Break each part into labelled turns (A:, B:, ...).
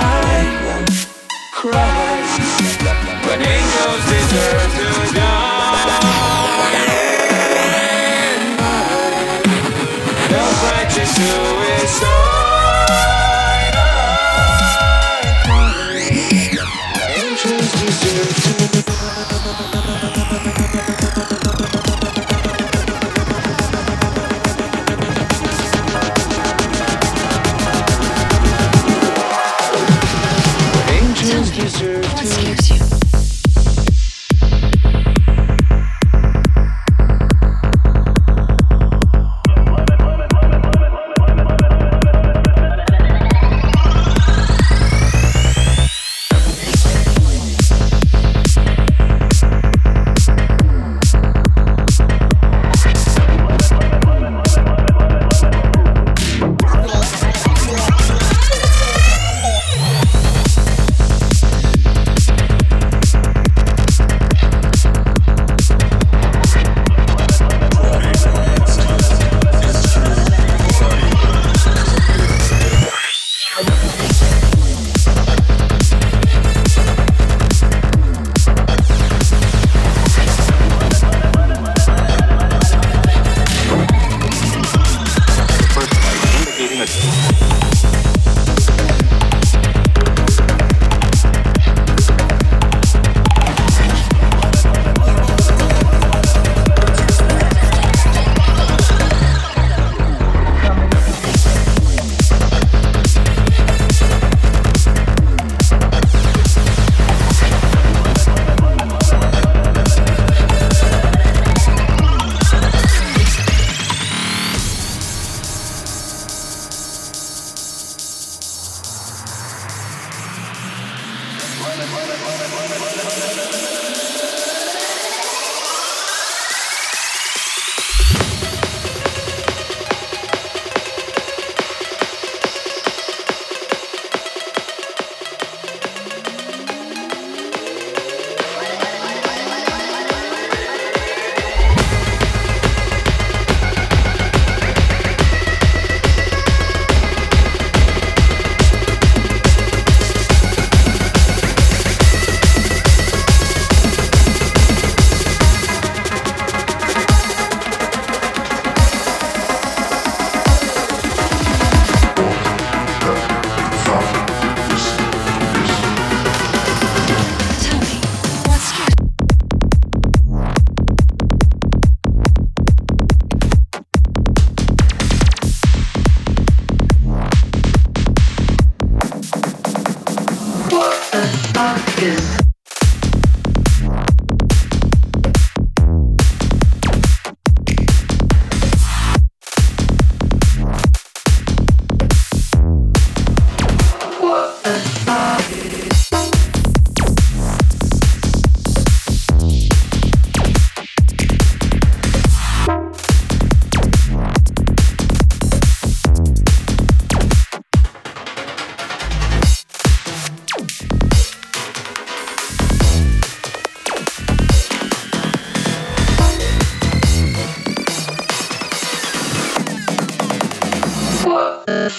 A: I won't cry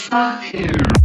B: Fuck here.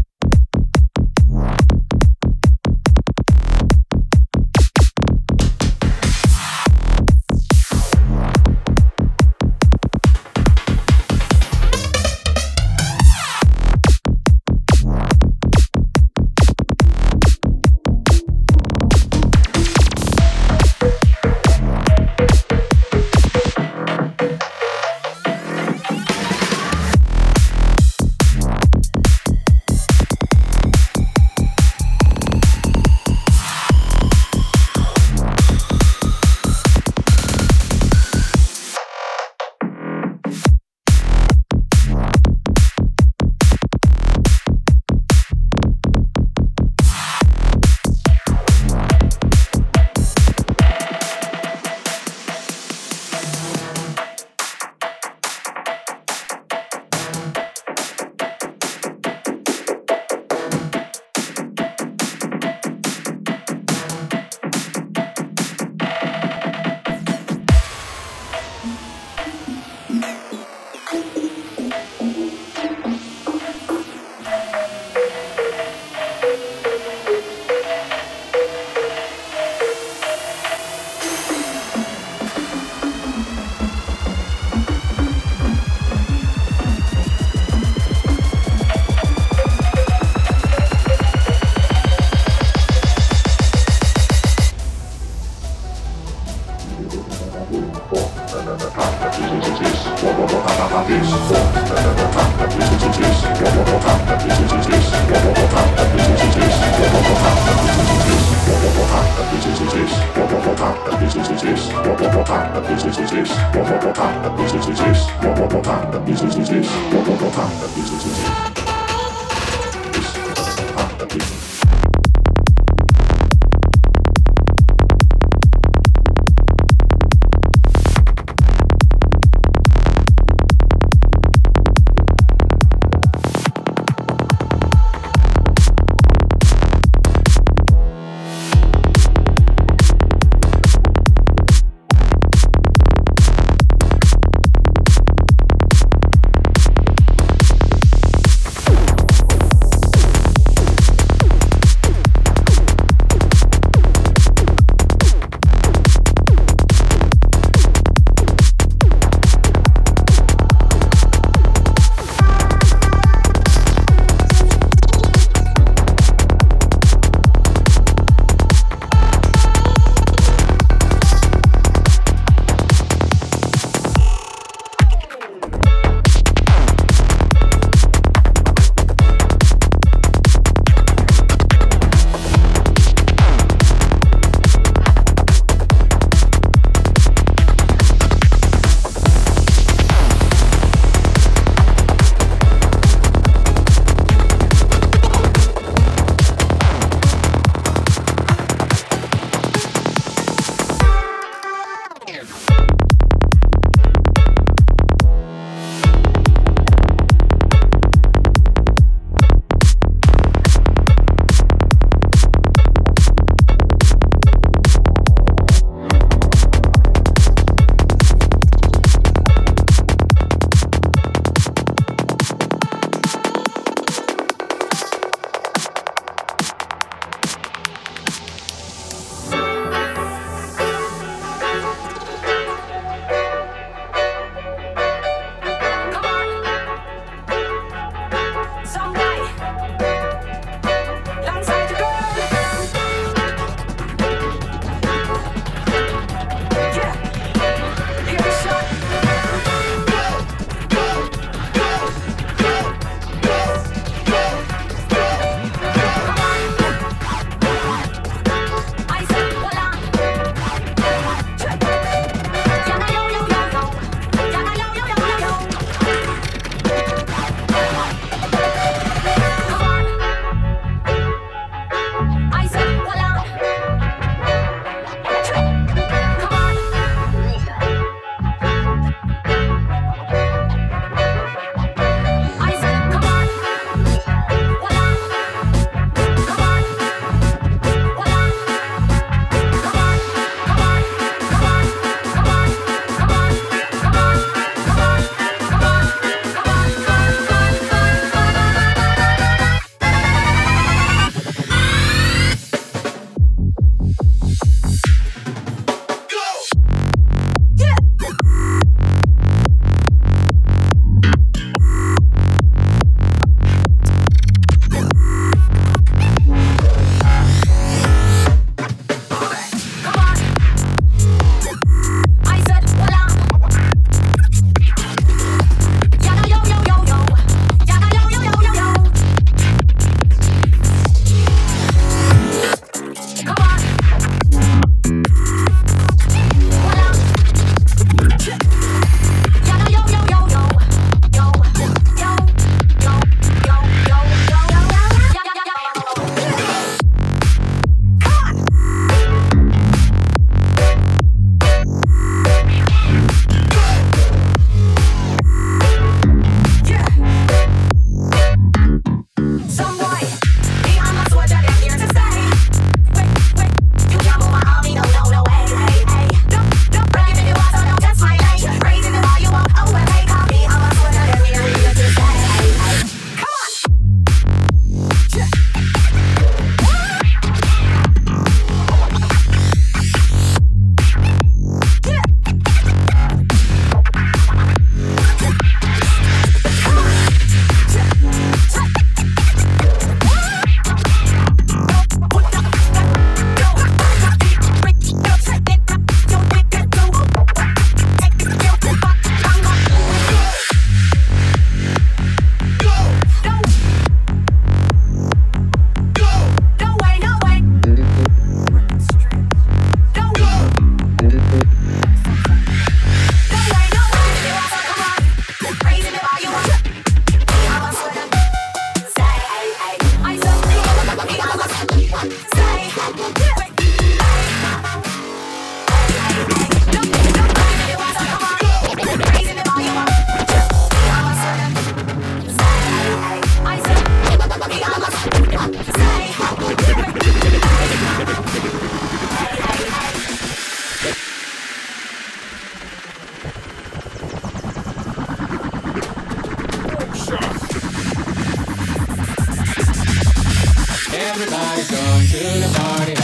C: Everybody's going to the party.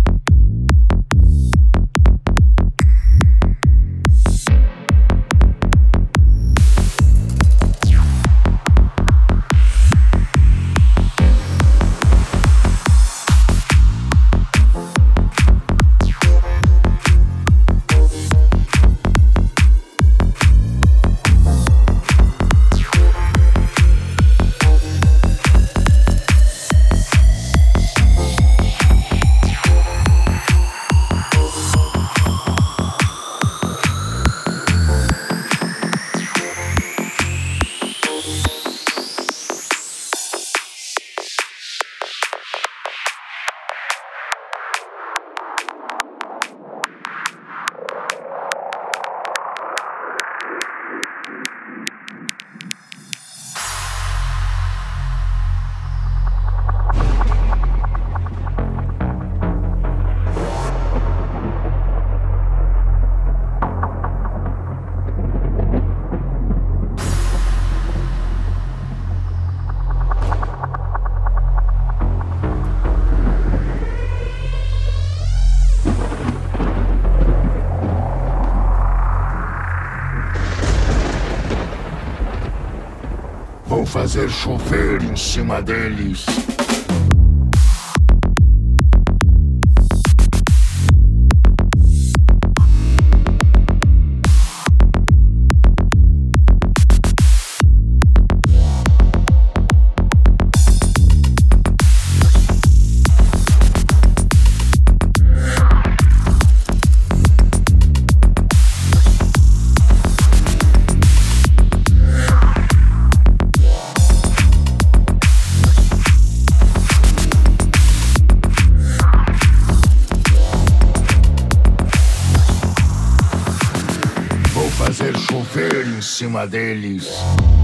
D: fazer chover em cima deles. Cima deles.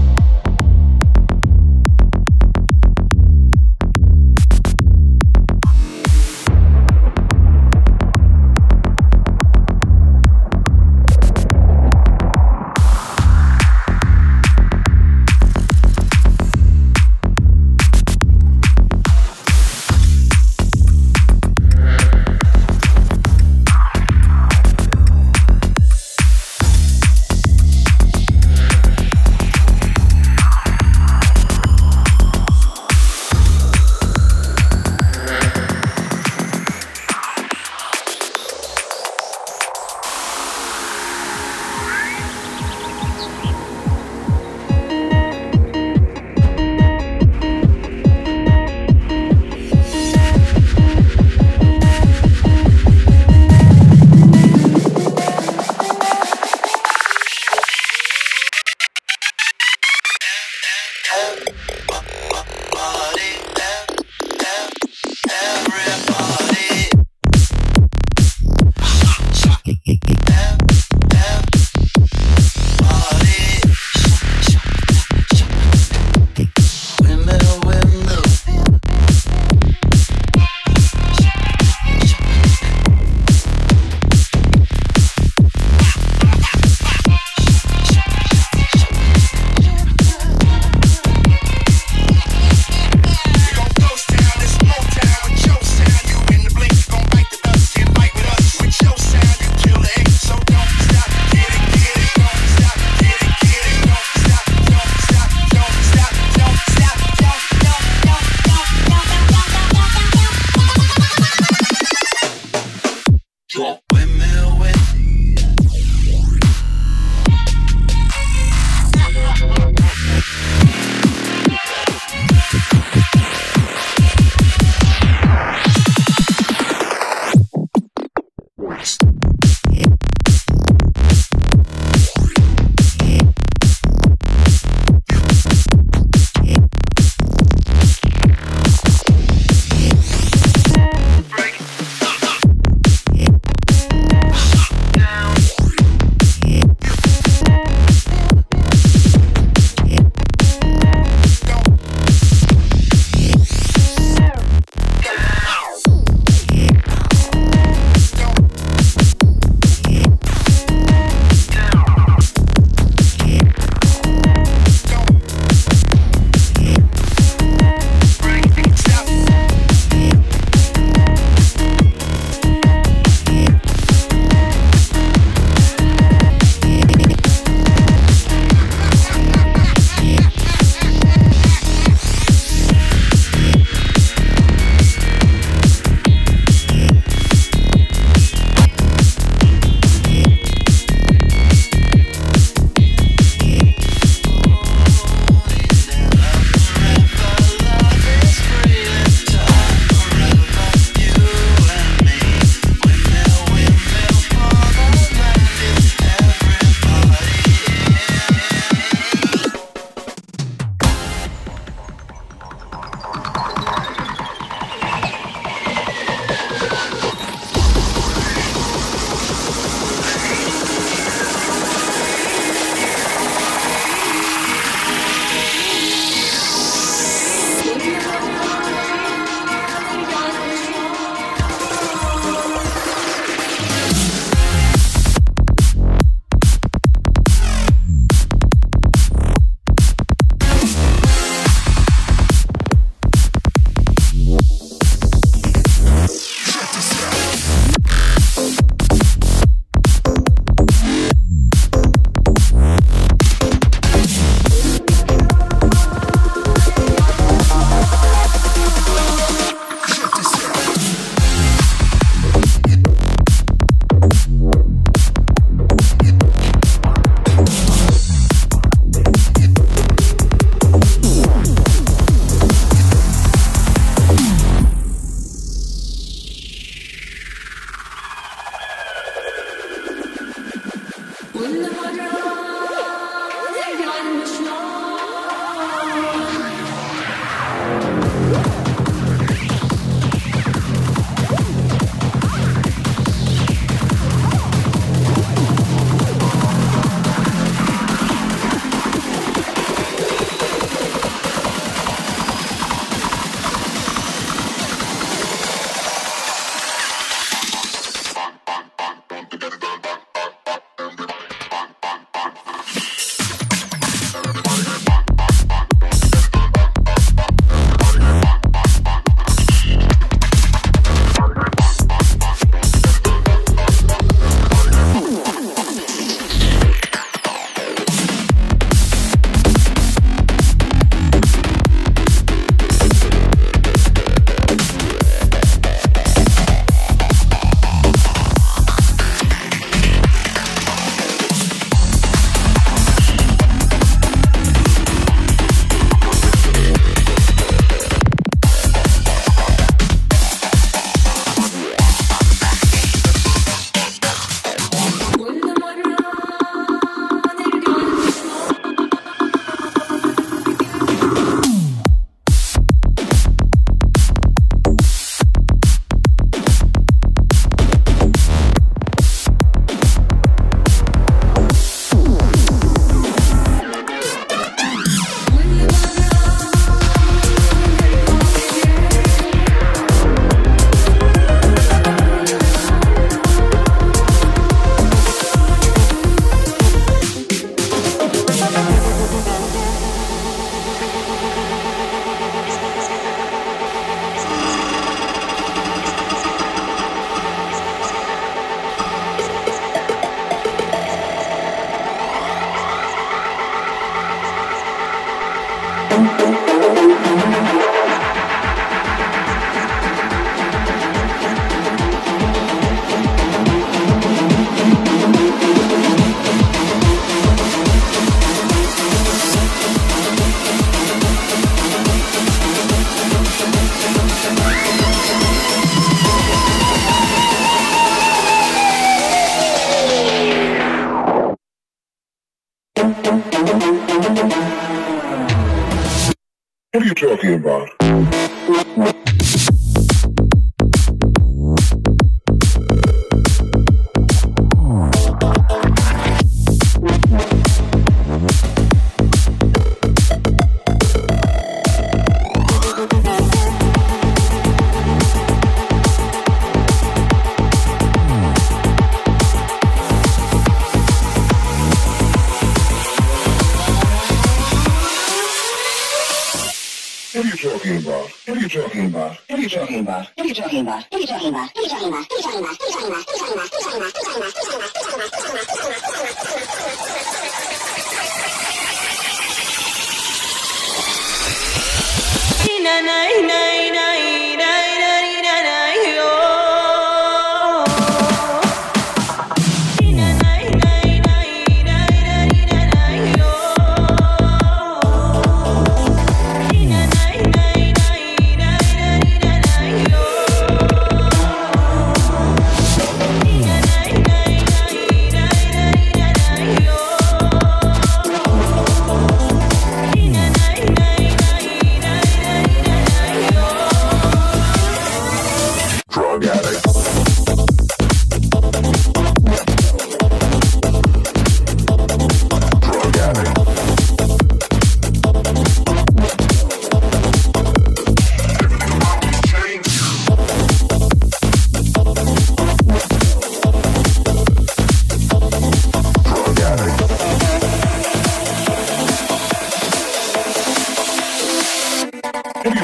E: What are you talking about?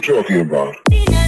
E: Talking about?